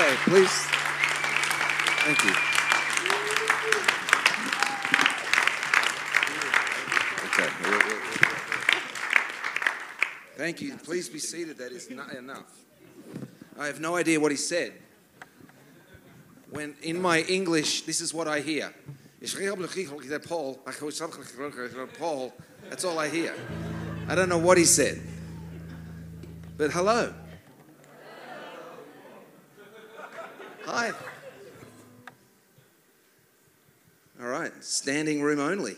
Okay, please. Thank you. Okay. Thank you. Please be seated. That is not enough. I have no idea what he said. When in my English, this is what I hear. Paul, Paul, that's all I hear. I don't know what he said. But hello. Hi. All right, standing room only.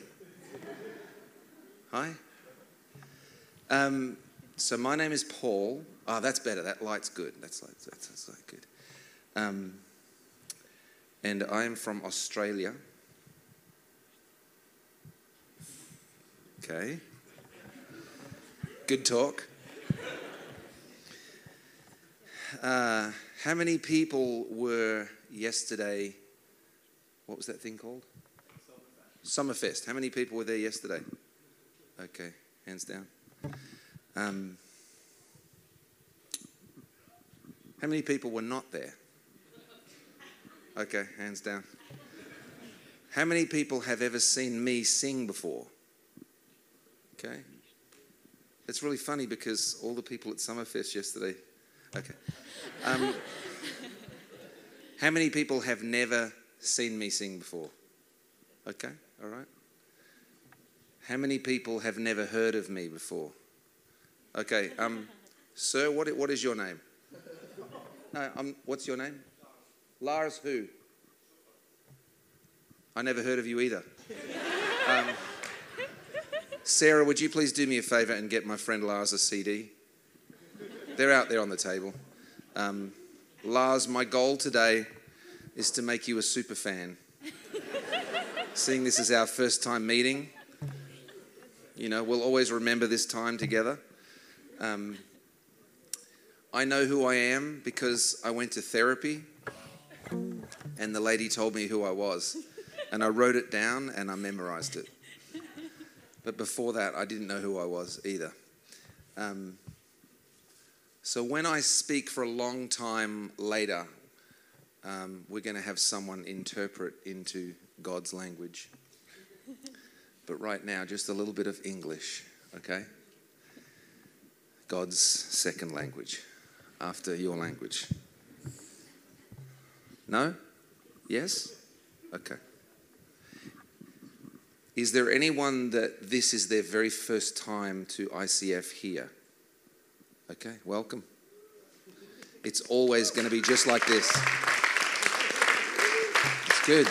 Hi. Um, so my name is Paul. Oh, that's better. That light's good. That's, that's, that's, that's good. Um, and I am from Australia. Okay. Good talk. Uh, how many people were yesterday? What was that thing called? Summerfest. How many people were there yesterday? Okay, hands down. Um, how many people were not there? Okay, hands down. How many people have ever seen me sing before? Okay. It's really funny because all the people at Summerfest yesterday. Okay. Um, how many people have never seen me sing before? Okay, all right. How many people have never heard of me before? Okay, um, sir, what, what is your name? No, um, what's your name? Lars who? I never heard of you either. Um, Sarah, would you please do me a favour and get my friend Lars a CD? They're out there on the table. Um, Lars, my goal today is to make you a super fan. Seeing this is our first time meeting, you know, we'll always remember this time together. Um, I know who I am because I went to therapy and the lady told me who I was. And I wrote it down and I memorized it. But before that, I didn't know who I was either. Um, so when I speak for a long time later, um, we're going to have someone interpret into God's language. But right now, just a little bit of English, okay? God's second language after your language. No? Yes? Okay. Is there anyone that this is their very first time to ICF here? Okay, welcome. It's always going to be just like this. It's good.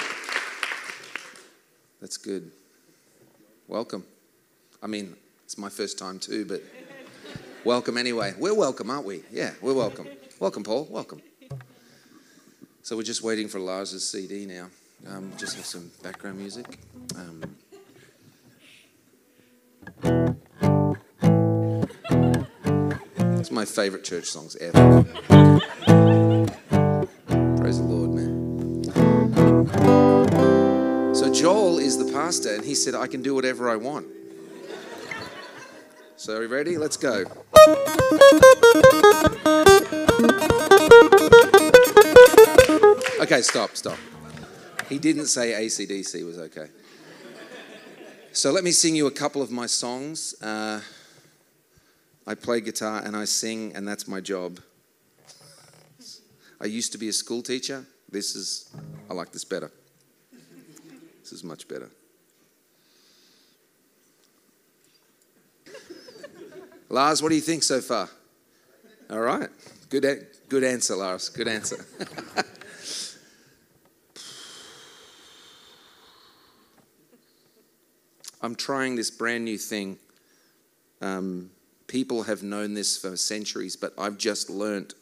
That's good. Welcome. I mean, it's my first time too, but welcome anyway. We're welcome, aren't we? Yeah, we're welcome. Welcome, Paul. Welcome. So we're just waiting for Lars's CD now. Um, just have some background music. Um, it's my favorite church songs ever. Praise the Lord, man. So Joel is the pastor, and he said, I can do whatever I want. So, are you ready? Let's go. Okay, stop, stop. He didn't say ACDC was okay. So let me sing you a couple of my songs. Uh, I play guitar and I sing, and that's my job. I used to be a school teacher. This is, I like this better. This is much better. Lars, what do you think so far? All right. Good, good answer, Lars. Good answer. I'm trying this brand new thing. Um, people have known this for centuries, but I've just learnt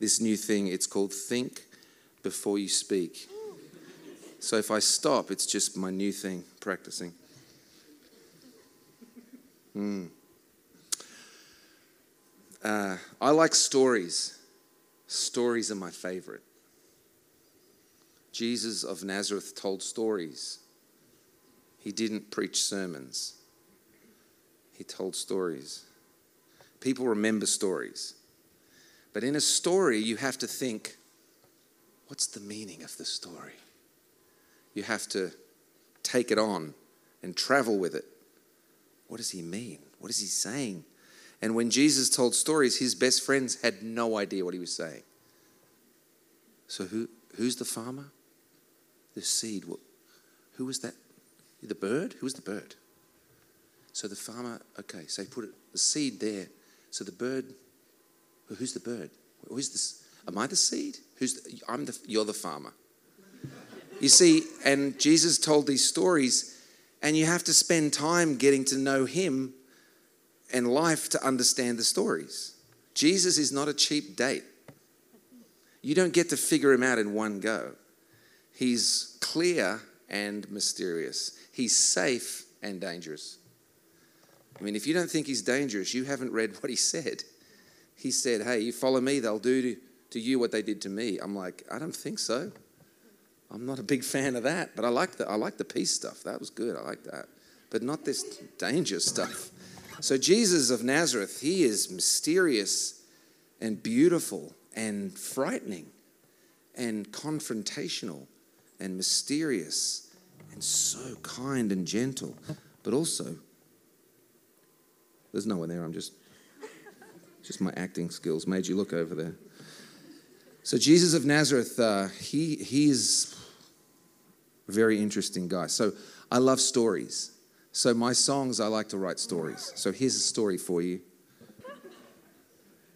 this new thing. It's called Think Before You Speak. So if I stop, it's just my new thing, practicing. Mm. Uh, I like stories. Stories are my favorite. Jesus of Nazareth told stories. He didn't preach sermons, he told stories. People remember stories. But in a story, you have to think what's the meaning of the story? You have to take it on and travel with it. What does he mean? What is he saying? And when Jesus told stories, his best friends had no idea what he was saying. So, who, who's the farmer? The seed. Who was that? The bird? Who was the bird? So the farmer, okay, so he put the seed there. So the bird, who's the bird? Who's this? Am I the seed? Who's the, I'm the, you're the farmer. You see, and Jesus told these stories, and you have to spend time getting to know him and life to understand the stories. Jesus is not a cheap date. You don't get to figure him out in one go. He's clear and mysterious. He's safe and dangerous. I mean, if you don't think he's dangerous, you haven't read what he said. He said, Hey, you follow me, they'll do to, you what they did to me. I'm like, I don't think so. I'm not a big fan of that, but I like the, I like the peace stuff. That was good. I like that. But not this danger stuff. So, Jesus of Nazareth, he is mysterious and beautiful and frightening and confrontational and mysterious and so kind and gentle, but also there's no one there. I'm just, just my acting skills made you look over there. So Jesus of Nazareth, uh, he he's a very interesting guy. So I love stories. So my songs, I like to write stories. So here's a story for you.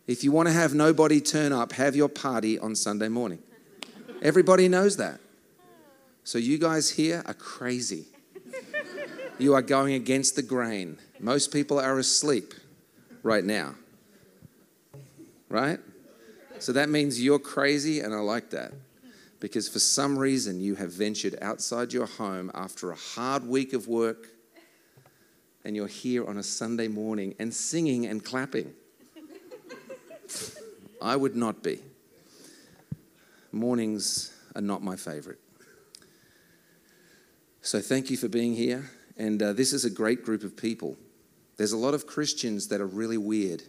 If you want to have nobody turn up, have your party on Sunday morning. Everybody knows that. So you guys here are crazy. You are going against the grain. Most people are asleep right now. Right? So that means you're crazy, and I like that. Because for some reason, you have ventured outside your home after a hard week of work, and you're here on a Sunday morning and singing and clapping. I would not be. Mornings are not my favorite. So thank you for being here. And uh, this is a great group of people. There's a lot of Christians that are really weird.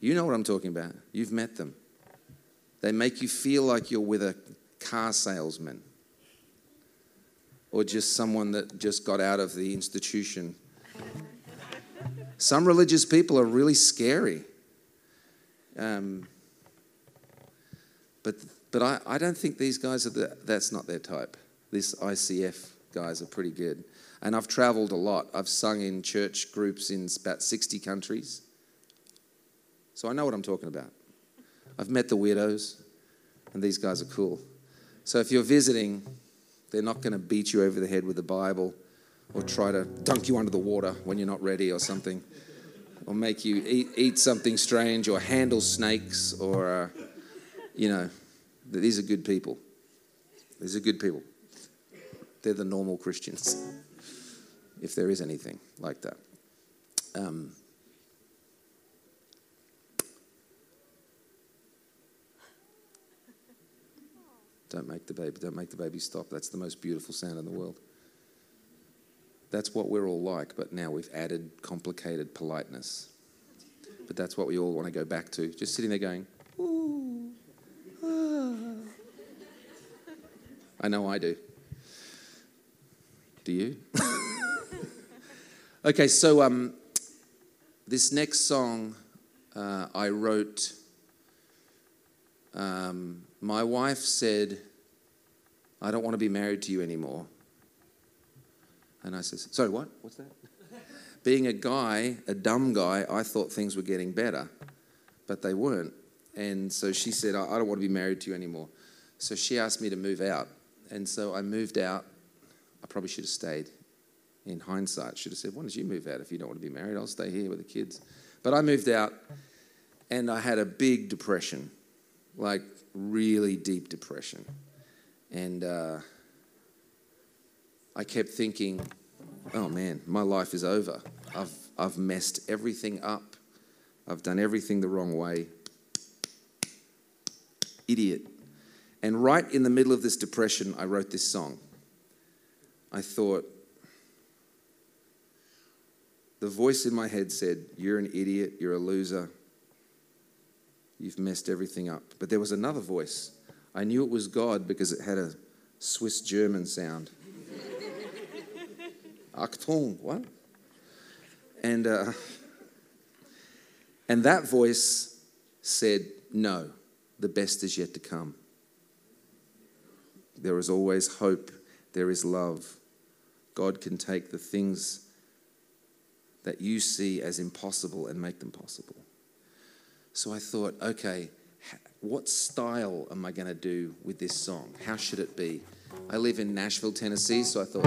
You know what I'm talking about. You've met them. They make you feel like you're with a car salesman or just someone that just got out of the institution. Some religious people are really scary. Um, but but I, I don't think these guys are the, that's not their type. This ICF guys are pretty good. And I've traveled a lot. I've sung in church groups in about 60 countries. So I know what I'm talking about. I've met the weirdos, and these guys are cool. So if you're visiting, they're not going to beat you over the head with the Bible or try to dunk you under the water when you're not ready or something, or make you eat, eat something strange or handle snakes or, uh, you know, these are good people. These are good people. They're the normal Christians if there is anything like that. Um, don't make the baby, don't make the baby stop. That's the most beautiful sound in the world. That's what we're all like, but now we've added complicated politeness. But that's what we all want to go back to. Just sitting there going, ooh, ah. I know I do. Do you? Okay, so um, this next song uh, I wrote. Um, my wife said, I don't want to be married to you anymore. And I said, Sorry, what? What's that? Being a guy, a dumb guy, I thought things were getting better, but they weren't. And so she said, I don't want to be married to you anymore. So she asked me to move out. And so I moved out. Probably should have stayed in hindsight, should have said, Why don't you move out if you don't want to be married? I'll stay here with the kids. But I moved out and I had a big depression, like really deep depression. And uh, I kept thinking, oh man, my life is over. I've, I've messed everything up. I've done everything the wrong way. Idiot. And right in the middle of this depression, I wrote this song. I thought, the voice in my head said, You're an idiot, you're a loser, you've messed everything up. But there was another voice. I knew it was God because it had a Swiss German sound. Achtung, what? And, uh, and that voice said, No, the best is yet to come. There is always hope, there is love. God can take the things that you see as impossible and make them possible. So I thought, okay, what style am I going to do with this song? How should it be? I live in Nashville, Tennessee, so I thought,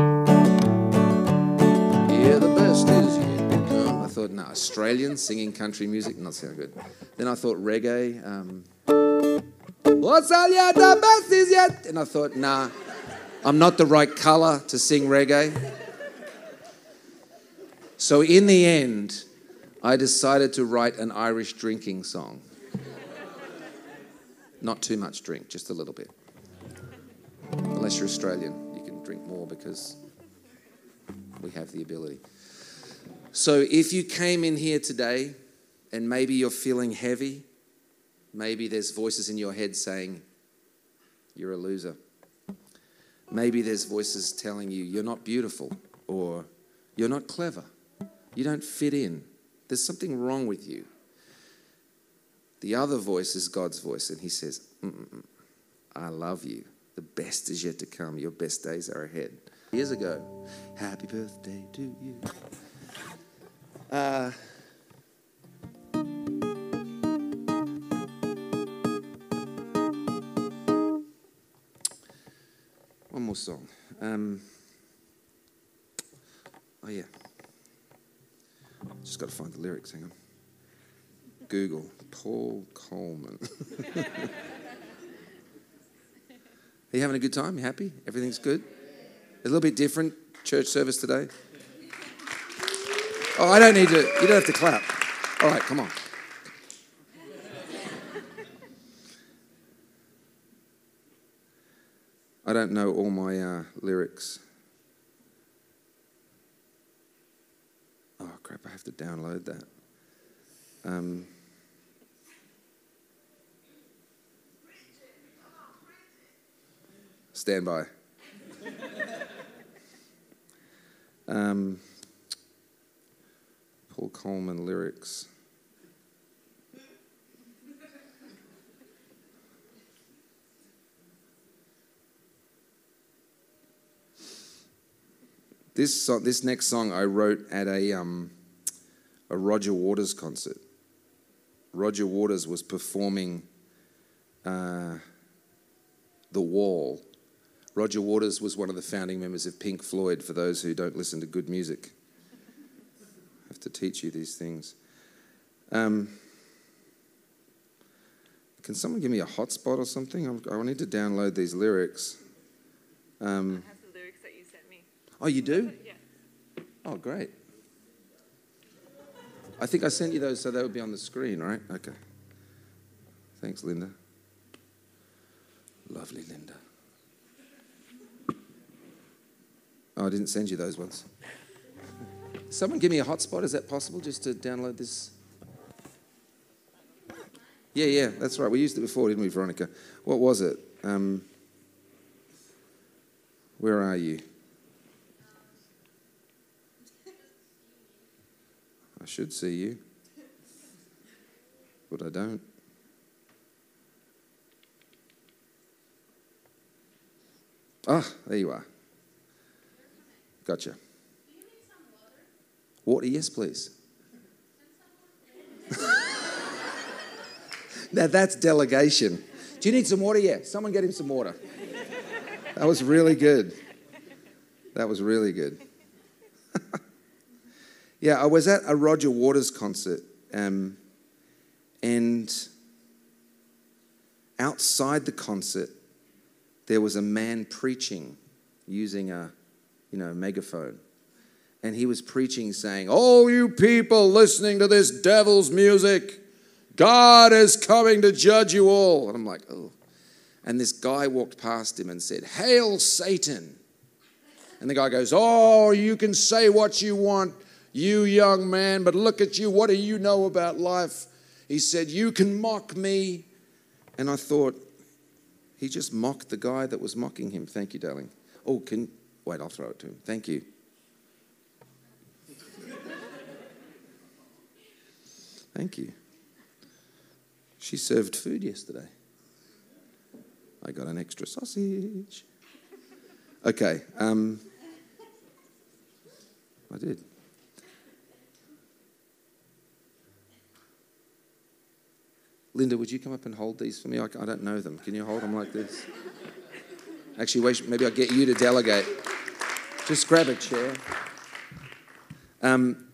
yeah, the best is yet to come. I thought, no, Australian singing country music, not sound good. Then I thought reggae. Um, What's all yet? The best is yet. And I thought, nah, I'm not the right color to sing reggae. So in the end, I decided to write an Irish drinking song. Not too much drink, just a little bit. Unless you're Australian, you can drink more because we have the ability. So if you came in here today and maybe you're feeling heavy, maybe there's voices in your head saying, You're a loser. Maybe there's voices telling you, You're not beautiful or You're not clever. You don't fit in. There's something wrong with you. The other voice is God's voice, and He says. I love you. The best is yet to come. Your best days are ahead. Years ago, happy birthday to you. Uh, more song. Um, oh, yeah. Just got to find the lyrics. Hang on. Google Paul Colman. Are you having a good time? You happy? Everything's good? A little bit different church service today? Oh, I don't need to, you don't have to clap. All right, come on. I know all my uh, lyrics. Oh, crap, I have to download that. Um, stand by. Um, Paul Colman lyrics. This, song, this next song I wrote at a, um, a Roger Waters concert. Roger Waters was performing uh, The Wall Roger Waters was one of the founding members of Pink Floyd, for those who don't listen to good music. I have to teach you these things. Um, can someone give me a hotspot or something? i need to download these lyrics. Um, I have the lyrics that you sent me. Oh, you do? Yeah. Oh, great. I think I sent you those so they would be on the screen, right? Okay. Thanks, Linda. Lovely Linda. Oh, I didn't send you those ones. Someone give me a hotspot. Is that possible just to download this? Yeah, yeah, that's right. We used it before, didn't we, Veronica? What was it? Um, where are you? I should see you, but I don't. Ah, there you are. Gotcha. Water? Yes, please. now that's delegation. Do you need some water? Yeah. Someone get him some water. That was really good. That was really good. yeah, I was at a Roger Waters concert, um, and outside the concert, there was a man preaching using a you know, megaphone. And he was preaching, saying, Oh, you people listening to this devil's music, God is coming to judge you all. And I'm like, Oh. And this guy walked past him and said, Hail Satan. And the guy goes, Oh, you can say what you want, you young man, but look at you. What do you know about life? He said, You can mock me. And I thought, He just mocked the guy that was mocking him. Thank you, darling. Oh, can wait, I'll throw it to him. Thank you. Thank you. She served food yesterday. I got an extra sausage. Okay, um, I did. Linda, would you come up and hold these for me? I, I don't know them. Can you hold them like this? Actually, wait, maybe I'll get you to delegate. Just grab a chair. Um,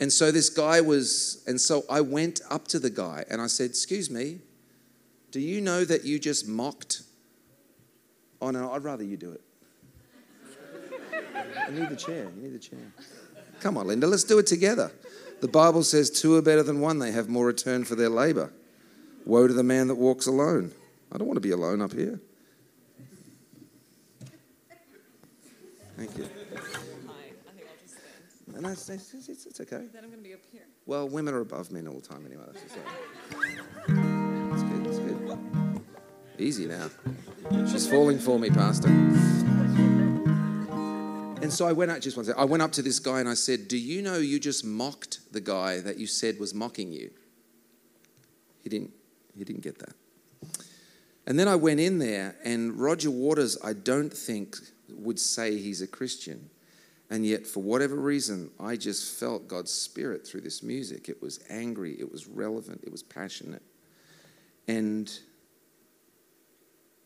and so this guy was, and so I went up to the guy and I said, Excuse me, do you know that you just mocked? Oh, no, I'd rather you do it. I need the chair. You need the chair. Come on, Linda, let's do it together. The Bible says two are better than one, they have more return for their labor. Woe to the man that walks alone. I don't want to be alone up here. Thank you. Hi, I think I'll just stand. And that's, it's, it's, it's okay. Then I'm going to be up here. Well, women are above men all the time anyway. That's just. That's good, that's good. Easy now. She's falling for me, Pastor. And so I went up, just one second. I went up to this guy and I said, Do you know you just mocked the guy that you said was mocking you? He didn't, he didn't get that. And then I went in there, and Roger Waters, I don't think, would say he's a Christian. And yet, for whatever reason, I just felt God's spirit through this music. It was angry, it was relevant, it was passionate. And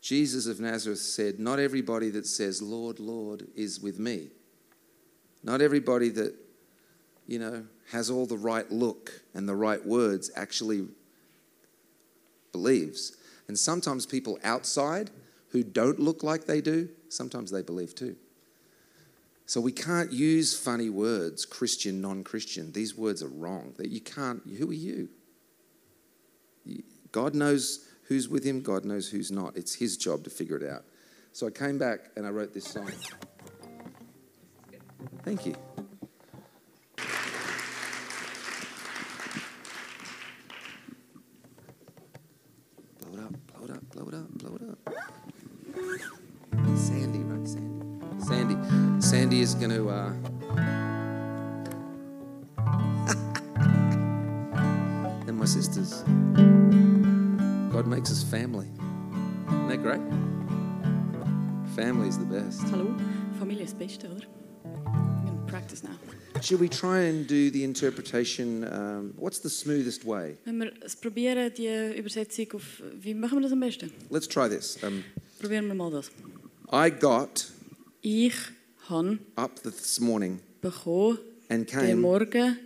Jesus of Nazareth said, Not everybody that says, Lord, Lord, is with me. Not everybody that, you know, has all the right look and the right words actually believes. And sometimes people outside who don't look like they do, sometimes they believe too. So we can't use funny words, Christian, non Christian. These words are wrong. That you can't, who are you? God knows who's with him, God knows who's not. It's his job to figure it out. So I came back and I wrote this song. Thank you. Sandy is going to. Uh... and my sisters. God makes us family. Isn't that great? Family is the best. Hallo, Familie ist das Beste, oder? I'm going to practice now. Should we try and do the interpretation? Um, what's the smoothest way? Wenn wir es probieren, die Übersetzung auf... Wie machen wir das am besten? Let's try this. Um, Probieren wir mal das. I got Ich habe up this morning bekommen, and came Morgen...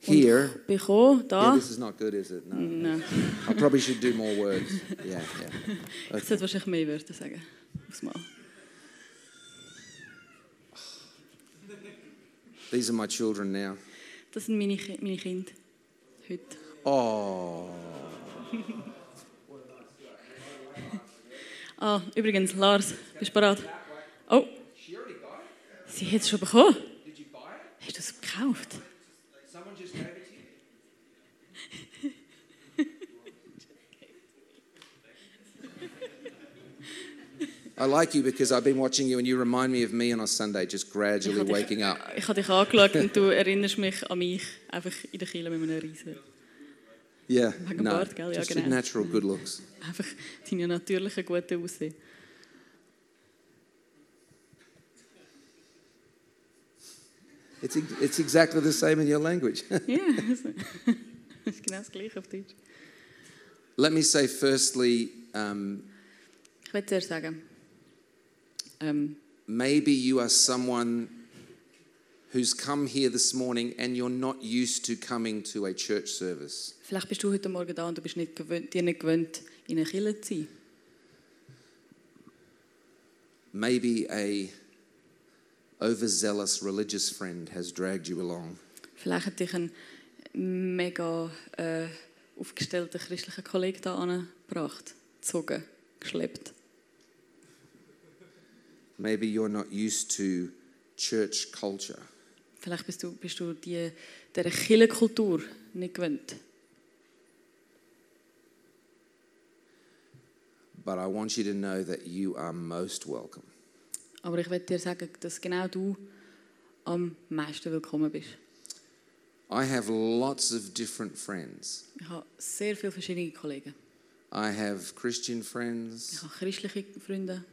here. Bekommen, Yeah, da... this is not good, is it? No. Nein, I probably should do more words. Yeah, yeah. ich sollte wahrscheinlich mehr Wörter sagen. Aufs Mal. These are my children now. Das sind meine, meine Kinder. Heute. Oh. Ah, übrigens, Lars, bist du bereit? Oh, sie hat es schon bekommen. Hast du es gekauft? I like you because I've been watching you and you remind me of me on a Sunday, just gradually Ich waking dich, up. ich habe dich angeschaut und du erinnerst mich an mich, einfach in der Kille mit einem Riesen. Yeah, no, Bart, gell? Ja, just genau. natural good looks. Einfach deine natürliche gute Aussehen. It's, it's exactly the same in your language. Ja, also, das ist genau das Gleiche auf Deutsch. Let me say, firstly, um, Ich will zuerst sagen, ähm, maybe you are someone who's come here this morning and you're not used to coming to a church service. vielleicht bist du heute Morgen da und du bist nicht gewöhnt, dir nicht gewöhnt, in einer Kille zu sein. Maybe a overzealous religious friend has dragged you along. Vielleicht hat dich ein mega äh, aufgestellter christlicher Kollege da angebracht, gezogen, geschleppt. Maybe you're not used to church culture. Vielleicht bist du, bist du die, dieser Killenkultur nicht gewöhnt. but I want you to know that you are most welcome. Aber ich will dir sagen, dass genau du am meisten willkommen bist. I have lots of different friends. Ich habe sehr viele verschiedene Kollegen. I have Christian Ich friends, habe christliche Freunde,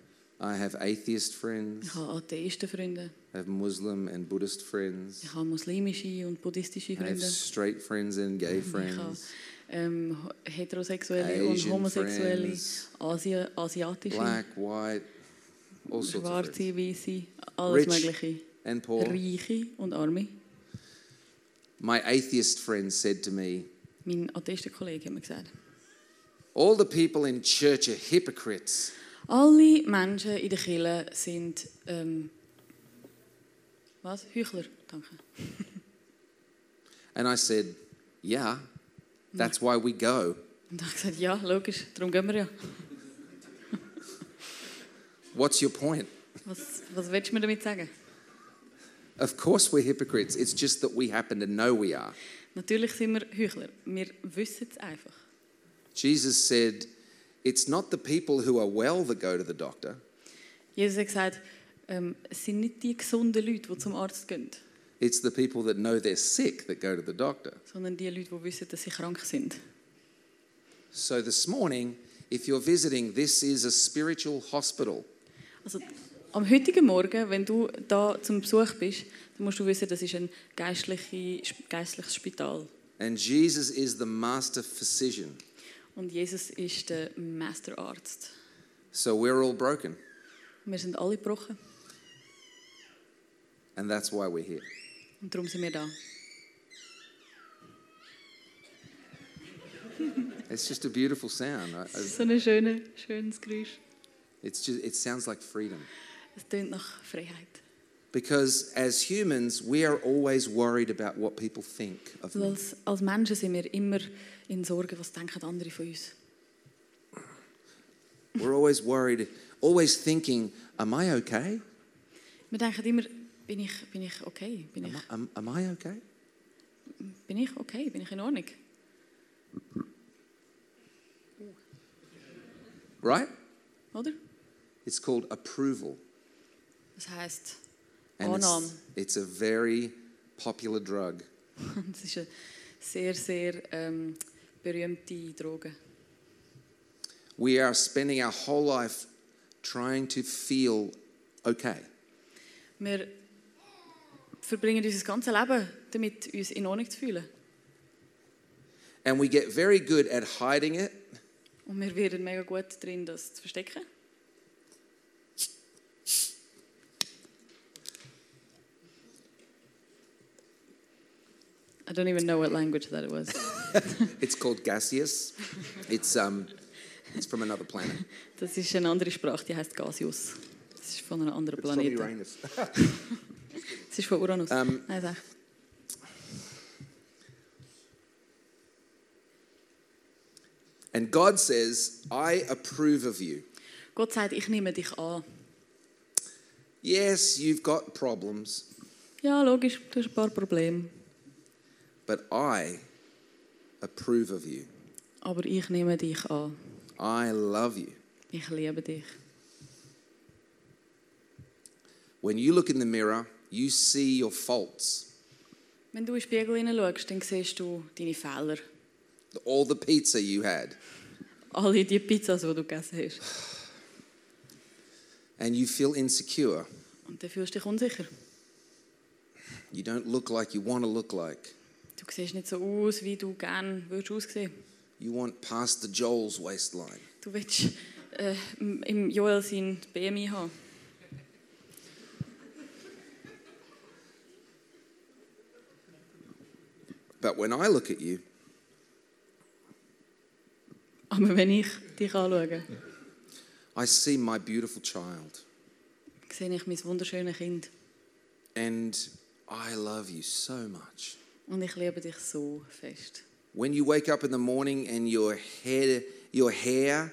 I have atheist friends, ich habe Atheistenfreunde, I have Muslim and Buddhist friends, ich habe muslimische und buddhistische I have Freunde. straight friends and gay Ich habe friends, ähm, heterosexuelle und Asian homosexuelle, friends, Asi asiatische, black, white, all sorts of friends. weiße, alles Rich. Mögliche. And Paul, Reiche und Arme. my atheist friend said to me, Mein Atheistenkollege hat mir gesagt, All the people in church are hypocrites. alle Menschen in der Kirche sind ähm, was? Heuchler. Danke. And I said, Yeah, that's why we go. Und ich gesagt, ja, logisch, darum gehen wir er, ja. What's your point? Was, was willst du mir damit sagen? Of course, we're hypocrites. It's just that we happen to know we are. Natürlich sind wir Heuchler. Wir wissen es einfach. Jesus said, It's not the people who are well that go to the doctor, Jesus hat gesagt, ähm, es sind nicht die gesunden Leute, die zum Arzt gehen, it's the people that know they're sick that go to the doctor. sondern die Leute, die wissen, dass sie krank sind. So this morning, if you're visiting, this is a spiritual hospital. Also am heutigen Morgen, wenn du da zum Besuch bist, dann musst du wissen, das ist ein geistliche, geistliches Spital. And Jesus is the master physician. Und Jesus ist der Masterarzt. So we're all broken. Wir sind alle gebrochen And that's why we're here. und darum sind wir da. It's just a beautiful sound. So ein schönes, schönes Geräusch. It's just, it sounds like freedom. Es tönt nach Freiheit. Because as humans, we are always worried about what people think of Also me. als, als Menschen sind wir immer in Sorge, was denken andere von uns. We're always worried, always thinking, am I okay? Wir denken immer, bin ich, bin ich okay? Bin Am ich, I, am, am I okay? bin ich okay? Bin ich in Ordnung? Right? Oder? It's called approval. Das heisst, And it's, Annahme. it's a very popular drug. es ist eine sehr, sehr ähm, berühmte Droge. We are spending our whole life trying to feel okay. Wir verbringen unser ganzes Leben damit, uns in Ordnung zu fühlen. And we get very good at hiding it Und wir werden mega gut drin, das zu verstecken. I don't even know what language that it was. It's called gaseous. It's um, it's from another planet. Das ist eine andere Sprache, die heißt Gasius. Das ist von einem anderen It's from Planeten. Uranus. Das ist von Uranus. Ähm, Nein. And God says, I approve of you. Gott sagt, ich nehme dich an. Yes, you've got problems, Ja, logisch, du hast ein paar Probleme. But I approve of you. Aber ich nehme dich an. I love you. Ich liebe dich. When you look in the mirror, you see your faults, Wenn du in den Spiegel hineinschaust, dann siehst du deine Fehler. all the pizza you had, Alle die Pizzas, die du gegessen hast. and you feel insecure. Und dann fühlst du dich unsicher. You don't look like you want to look like. Du siehst nicht so aus, wie du gerne würdest aussehen. You want past the Joel's waistline. Du willst äh, im Joel sein BMI haben. But when I look at you, Aber wenn ich dich anschaue, I see my beautiful child, sehe ich mein wunderschönes Kind. and I love you so much. Und ich liebe dich so fest. When you wake up in the morning and your hair, your hair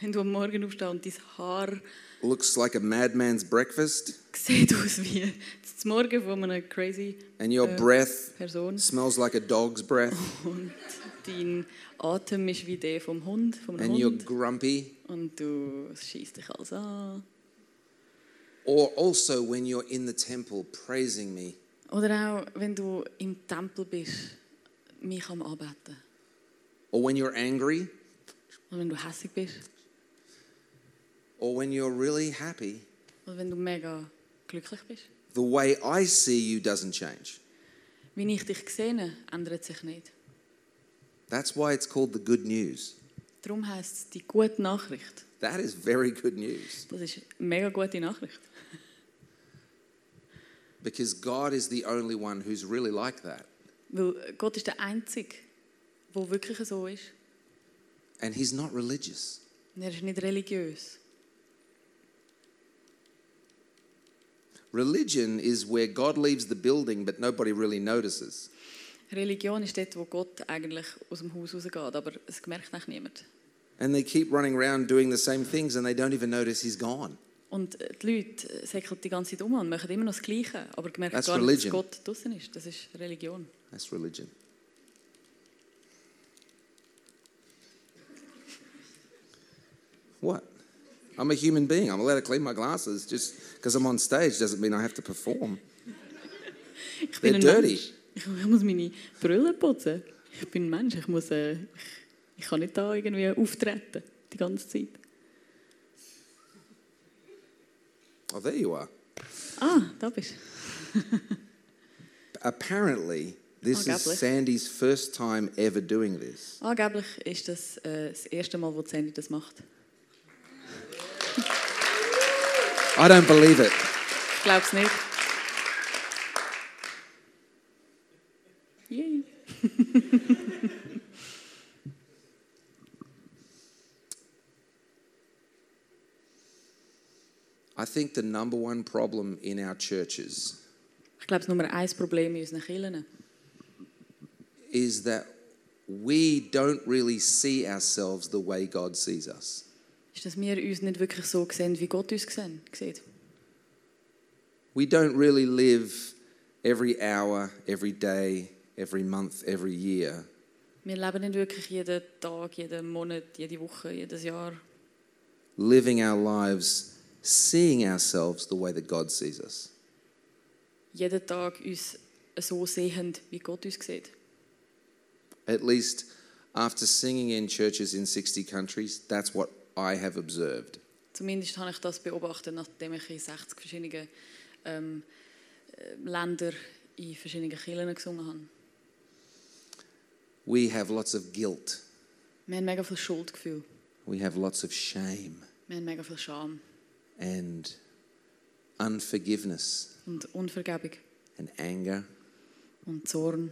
Wenn du am Morgen aufstehst und dein Haar looks like a madman's breakfast, sieht aus wie das Morgen von einer crazy and your äh, breath Person smells like a dog's breath, und dein Atem ist wie der vom Hund, vom and you're grumpy, Und du schießt dich alles an. or also when you're in the temple praising me, Oder auch, wenn du im Tempel bist, mich am Anbeten. or when you're angry, Oder wenn du hässig bist. or when you're really happy, Oder wenn du mega glücklich bist. the way I see you doesn't change. Wie ich dich sehe, ändert sich nicht. That's why it's called the good news. Darum es die gute Nachricht. That is very good news Das ist mega gute Nachricht. Because God is the only one who's really like that. Weil Gott ist der Einzige, der wirklich so ist. And He's not religious. Und er ist nicht religiös. Religion is where God leaves the building but nobody really notices. Religion ist dort, wo Gott eigentlich aus dem Haus rausgeht, aber es merkt eigentlich niemand. And they keep running around doing the same things and they don't even notice He's gone. Und äh, die Leute äh, säckeln die ganze Zeit um und machen immer noch das Gleiche, aber merken That's gar nicht, dass religion. Gott draußen ist. Das ist Religion. That's religion. What? I'm a human being. I'm allowed to clean my glasses. Just because I'm on stage doesn't mean I have to perform. Ich They're dirty. Mensch. Ich, ich muss meine Brille putzen. Ich bin ein Mensch. Ich, muss, äh, ich, ich kann nicht da irgendwie auftreten die ganze Zeit. Oh, there you are. Ah, da bist du. Apparently, this is Angeblich. Sandy's first time ever doing this. Angeblich ist das äh, das erste Mal, wo Sandy das macht. I don't believe it. Ich glaube es nicht. Yay. think the number one problem in our churches Ich glaube, das Nummer eins Problem in unseren Kirchen is that we don't really see ourselves the way God sees us. ist, dass wir uns nicht wirklich so sehen, wie Gott uns sehen, sieht. We don't really live every hour, every day, every month, every year Wir leben nicht wirklich jeden Tag, jeden Monat, jede Woche, jedes Jahr, living our lives seeing ourselves the way that God sees us. jeden Tag uns so sehen, wie Gott uns sieht. At least after singing in churches in 60 countries, that's what I have observed. Zumindest habe ich das beobachtet, nachdem ich in 60 verschiedenen ähm, äh, Ländern in verschiedenen Kirchen gesungen habe. We have lots of guilt, Wir haben mega viel Schuldgefühl, we have lots of shame wir haben mega viel Scham and unforgiveness und Unvergebung. and anger, und Zorn.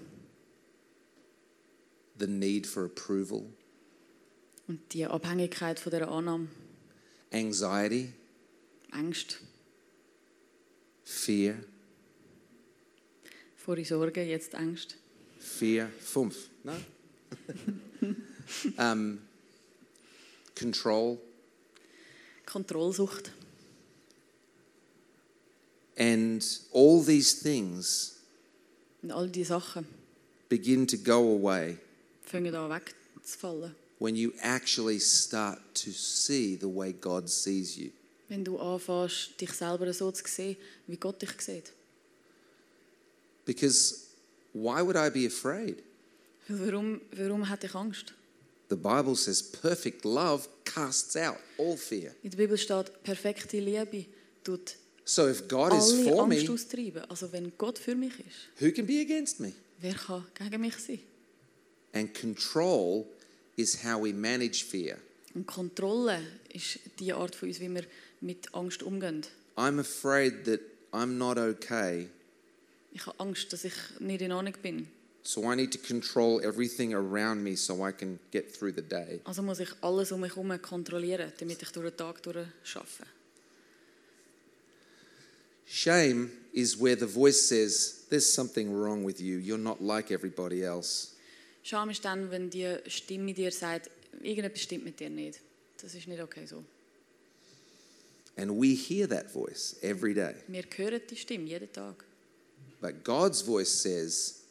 The need for approval, und die Abhängigkeit von der Annahme, anxiety, Angst, fear, vorige Sorge, jetzt Angst, fear, fünf, no? um, control, Kontrollsucht. And all these things Und all diese Sachen begin to go away fangen an wegzufallen. when you actually start to see the way God sees you. Wenn du anfängst, dich selber so zu sehen, wie Gott dich sieht. Because why would I be afraid? Warum, warum hätte ich Angst? The Bible says perfect love casts out all fear. In der Bibel steht, perfekte Liebe tut So if God is alle for Angst me, austreiben. Also wenn Gott für mich ist, who can be against me? wer kann gegen mich sein? And control is how we manage fear. Und Kontrolle ist die Art von uns, wie wir mit Angst umgehen. I'm afraid that I'm not okay, Ich habe Angst, dass ich nicht in Ordnung bin. so I need to control everything around me so I can get through the day. Also muss ich alles um mich herum kontrollieren, damit ich durch den Tag durch schaffe. Shame is where the voice says, There's something wrong with you. You're not like everybody else. Scham ist dann, wenn die Stimme dir sagt, irgendetwas stimmt mit dir nicht. Das ist nicht okay so. And we hear that voice every day. Wir hören die Stimme jeden Tag. But God's voice says,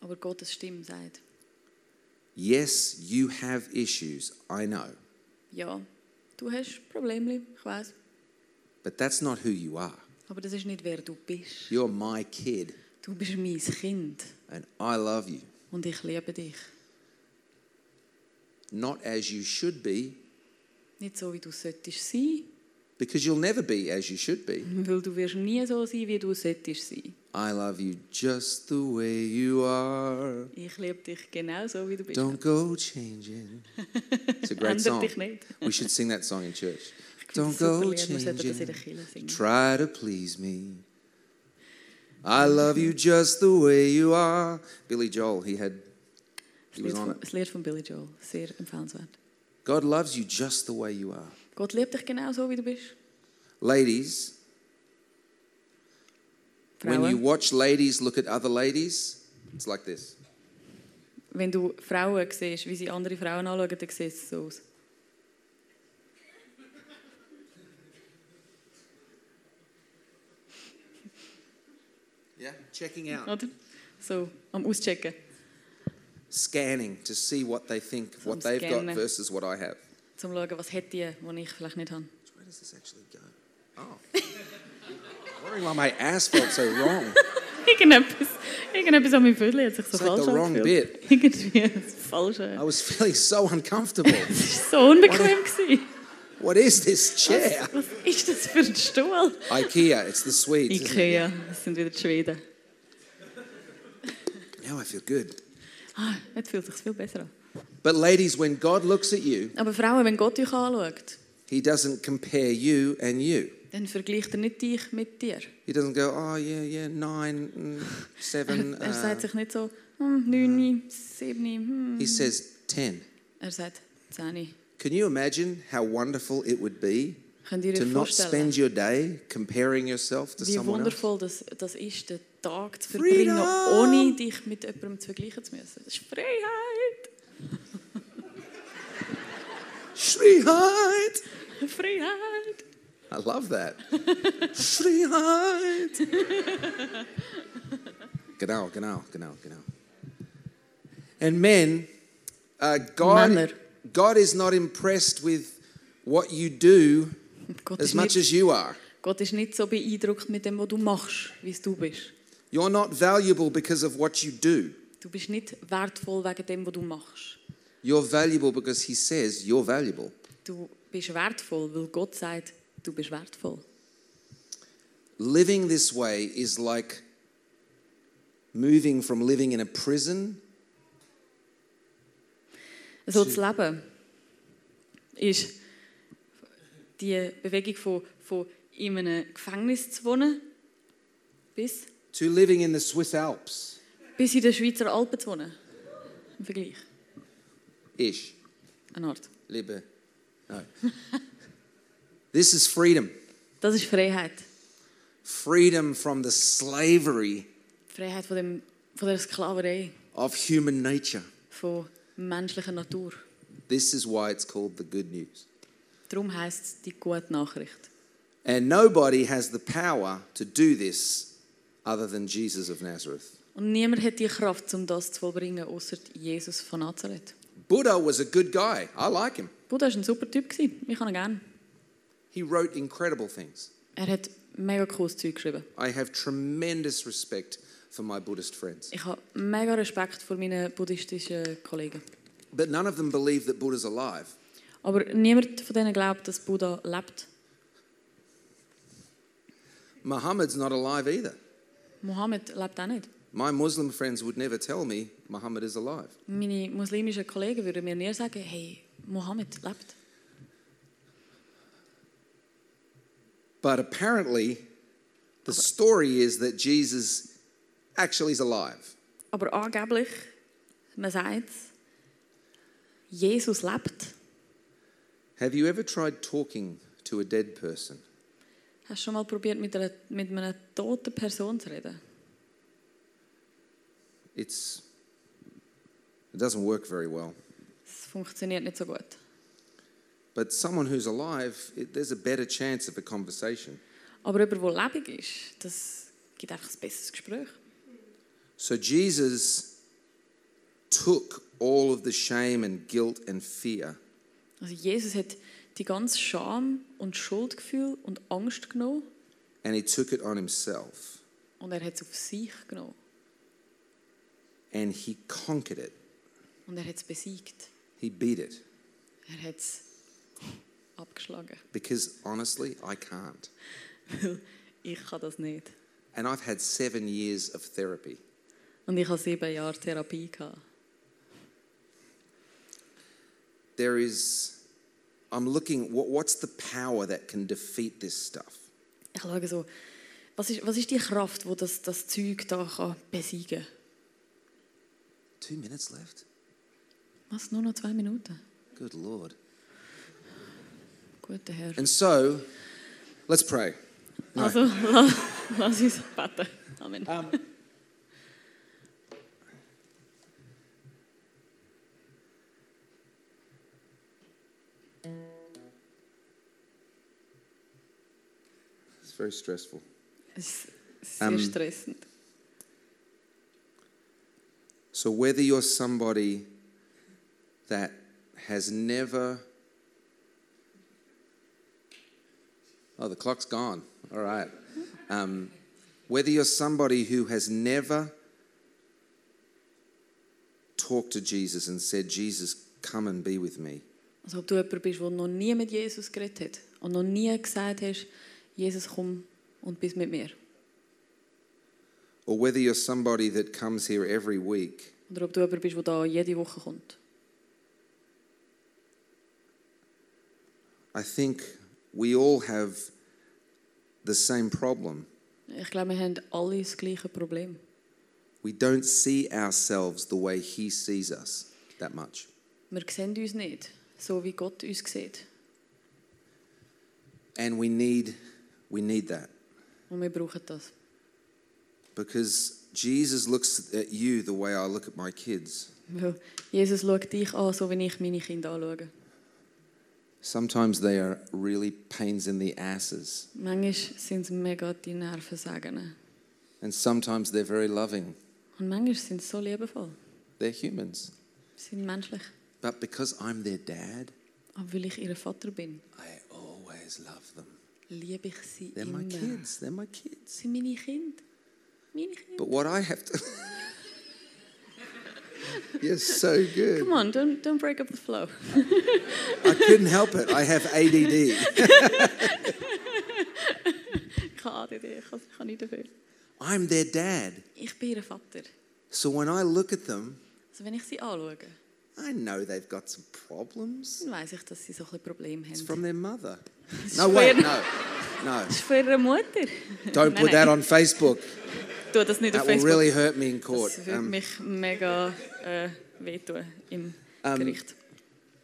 Aber Gottes Stimme sagt, Yes, you have issues, I know, ja, du hast Probleme, ich weiß, but that's not who you are. aber das ist nicht wer du bist. You're my kid, Du bist mein Kind and I love you. und ich liebe dich. Not as you should be, Nicht so, wie du solltest sein, because you'll never be as you should be. weil du wirst nie so sein, wie du solltest sein. I love you just the way you are. Ich liebe dich genau so, wie du bist. Don't go changing. It's a great song. We should sing that song in church. Don't go Lied, wir sollten das in der changing. Try to please me. I love you just the way you are. Billy Joel, he had, he was on it. Lied von Billy Joel, sehr empfehlenswert. God loves you just the way you are. Gott liebt dich genau so, wie du bist. Ladies, when you watch ladies look at other ladies, it's like this. wenn du Frauen siehst, wie sie andere Frauen anschauen, dann sieht es so aus. Yeah, checking out, Oder? So, am Auschecken. scanning to see what they think, what they've got versus what I have. Zum zu schauen, was hat die, die ich vielleicht nicht habe. Where does this actually go? Oh. I'm wondering why my ass felt so wrong. Irgendetwas, irgendetwas an meinem Viertel hat sich so It's like falsch the wrong angefühlt. Irgendwie das Falsche. I was feeling so uncomfortable. Es war so unbequem. gewesen. What is this chair? Was ist das für ein Stuhl? IKEA, it's the Swedes. isn't it? Ikea, das sind wieder die Schweden. Now I feel good. Ah, jetzt fühlt es sich viel besser an. But ladies, when God looks at you, Aber Frauen, wenn Gott euch anschaut, He doesn't compare you and you. Dann vergleicht er nicht dich mit dir. He doesn't go, oh yeah, yeah, nine, mm, seven. Er Uh, sagt sich nicht so, hm, 9, 7, hm. he says ten. Er sagt 10. Can you imagine how wonderful it would be to not spend your day comparing yourself to wie someone else? wundervoll das, das ist, den Tag zu verbringen, Freedom! ohne dich mit jemandem zu vergleichen zu müssen. Das ist Freiheit! Freiheit! Freiheit! I love that. Freiheit! genau, genau, genau, genau. And men, uh, God, Männer. God is not impressed with what you do Gott as much nicht, as you are. Gott ist nicht so beeindruckt mit dem, was du machst, wie es du bist. You're not valuable because of what you do. Du bist nicht wertvoll wegen dem, was du machst. You're valuable because He says you're valuable. Du bist wertvoll, weil Gott sagt, du bist wertvoll. Living this way is like moving from living in a prison So zu leben ist die Bewegung von, von in einem Gefängnis zu wohnen bis, to living in the Swiss Alps. bis in den Schweizer Alpen zu wohnen. Im Vergleich. Ish. Eine Art. Liebe. No. this is freedom. Das ist Freiheit. Freedom from the slavery Freiheit von, dem, von der Sklaverei, of human nature. von menschlicher Natur. This is why it's called the good news. Darum heisst es die gute Nachricht. And nobody has the power to do this other than Jesus of Nazareth. Und niemand hat die Kraft, um das zu vollbringen, außer Jesus von Nazareth. Buddha was a good guy. I like him. Buddha war ein super Typ. gewesen. Ich kann ihn gerne. He wrote incredible things. Er hat mega cooles Zeug geschrieben. I have tremendous respect for my Buddhist friends. Ich habe mega Respekt vor meinen buddhistischen Kollegen. But none of them believe that Buddha's alive. Aber niemand von denen glaubt, dass Buddha lebt. Muhammad's not alive either. Mohammed lebt auch nicht. My Muslim friends would never tell me Muhammad is alive. Meine muslimischen Kollegen würden mir nie sagen, hey, Mohammed lebt. But apparently, the story is that Jesus actually is alive. Aber angeblich, man sagt Jesus lebt. Have you ever tried talking to a dead person? Hast du schon mal probiert, mit einer, mit einer toten Person zu reden? It's it doesn't work very well. Es funktioniert nicht so gut. But someone who's alive, it, there's a better chance of a conversation. Aber jemand, der lebendig ist, das gibt einfach ein besseres Gespräch. So Jesus took all of the shame and guilt and fear Also Jesus hat die ganze Scham und Schuldgefühl und Angst genommen and he took it on himself und er hat es auf sich genommen and he conquered it. und er hat es besiegt. He beat it. Er hat es abgeschlagen. Because honestly, I can't. Ich kann das nicht. And I've had seven years of therapy. Und ich habe sieben Jahre Therapie gehabt. There is, I'm looking, what, what's the power that can defeat this stuff? Ich schaue so, was ist, was ist die Kraft, die das, das Zeug da kann besiegen? Two minutes left? Was? Nur noch zwei Minuten? Good Lord. Guter Herr. And so, let's pray. No. Also, la, lass uns beten. Amen. Um, it's very stressful. Es ist sehr um, stressend. So, whether you're somebody that has never. Oh, the clock's gone. All right. Um, whether you're somebody who has never talked to Jesus and said, Jesus, come and be with me. Also ob du jemand bist, der noch nie mit Jesus geredet hat und noch nie gesagt hast, Jesus, komm und bist mit mir. Or whether you're somebody that comes here every week Oder ob du jemand bist, der da jede Woche kommt. I think we all have the same problem. Ich glaube, wir haben alle das gleiche Problem. We don't see ourselves the way He sees us that much. Wir sehen uns nicht, so wie Gott uns sieht. And we need, we need that Und wir brauchen das. because Jesus looks at you the way I look at my kids. Jesus schaut dich an, so wie ich meine Kinder anschaue. Sometimes they are really pains in the asses, Manchmal sind mega die Nervensägen. and sometimes they're very loving. Und manchmal sind sie so liebevoll. They're humans. Sie sind menschlich. But because I'm their dad, Aber weil ich ihr Vater bin, I always love them. liebe ich sie They're immer. my kids, they're my kids. Sie sind meine Kinder. Meine Kinder. But what I have to. You're so good. Come on, don't, don't break up the flow. I couldn't help it. I have ADD. Ich ADD, ich kann, ich kann. I'm their dad. Ich bin ihr Vater. So when I look at them, Also wenn ich sie anschaue, I know they've got some problems. dann weiss ich, dass sie so ein Probleme It's from their mother. No, wait, no. No. Ist von ihrer Mutter. Don't put that on Facebook. Tu das nicht auf Facebook. really hurt me in court. das würde Um, mich mega äh, wehtun im Ähm, Gericht.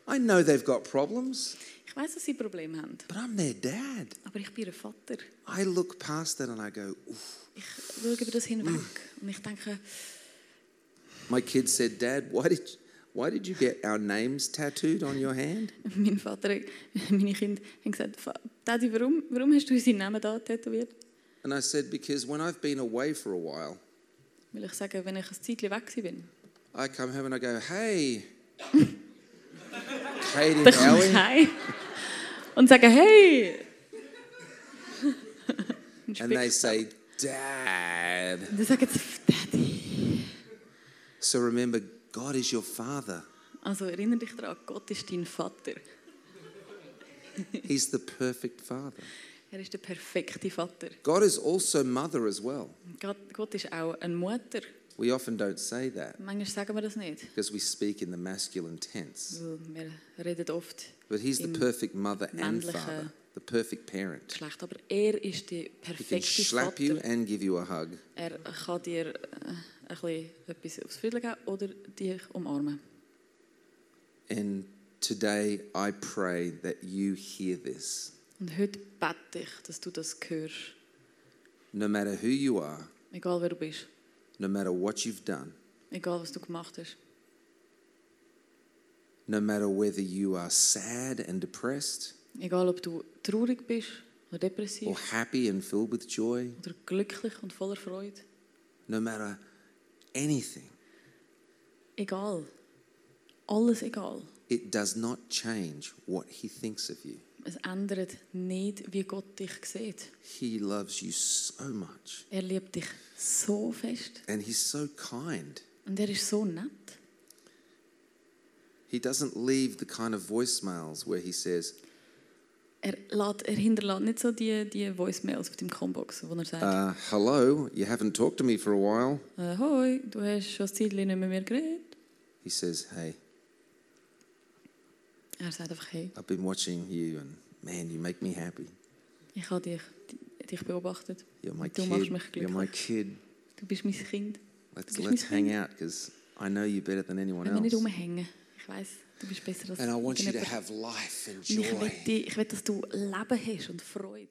I know they've got problems, Ich weiss, dass sie Probleme haben, but I'm their dad. aber ich bin ihr Vater. I look past that and I go, Oof. Ich schaue über das hinweg und ich denke, My kid said, Dad, why did, why did you get our names tattooed on your hand? mein Vater, meine Kinder haben gesagt, "Fa- Daddy, warum, warum hast du unsere Namen da tätowiert? And I said, Because when I've been away for a while, ich wenn ich ein Zeitchen weg bin, I come home and I go, Hey, Katie dann komme ich heim und sage, hey! Und And they say, Dad. Dann sagen sie, Daddy. So remember, God is your father. Also erinnere dich daran, Gott ist dein Vater. He's the perfect father. Er ist der perfekte Vater. God is also mother as well. Gott, Gott ist auch eine Mutter. We often don't say that Manchmal sagen wir das nicht. because we speak in the masculine tense. Weil wir reden oft But He's the im perfect mother and männlichen father, the perfect parent. Geschlecht. Aber er ist der He can perfekte slap you Vater. and give you a hug. Er kann dir äh, ein bisschen etwas aufs Viertel geben oder dich umarmen. And today I pray that you hear this. Und heute bete ich, dass du das hörst. No matter who you are, Egal wer du bist. no matter what you've done, Egal was du gemacht hast. no matter whether you are sad and depressed Egal ob du traurig bist oder depressiv or happy and filled with joy, oder glücklich und voller Freude. no matter anything, egal. Alles egal. It does not change what He thinks of you. Es ändert nicht, wie Gott dich sieht. He loves you so much. Er liebt dich so fest And He's so kind. und er ist so nett. He doesn't leave the kind of voicemails where He says, Er, lässt, er hinterlässt nicht so die, die Voicemails auf dem Combox, wo er sagt, uh, Hello, you haven't talked to me for a while. äh, «Hoi, du hast schon ein Zeitchen nicht mit mir geredet.» He says, Hey, Er sagt einfach «Hey, I've been watching you and man, you make me happy. ich habe dich, dich beobachtet. You're my Du machst kid. mich You're my glücklich. kid. Du bist mein Kind. Let's, bist let's mein hang out because I know you better than anyone Wenn wir nicht else. rumhängen. Ich weiß, du bist besser als And I want you to irgendjemand. have life and Und ich will, joy. ich will, dass du Leben hast und Freude.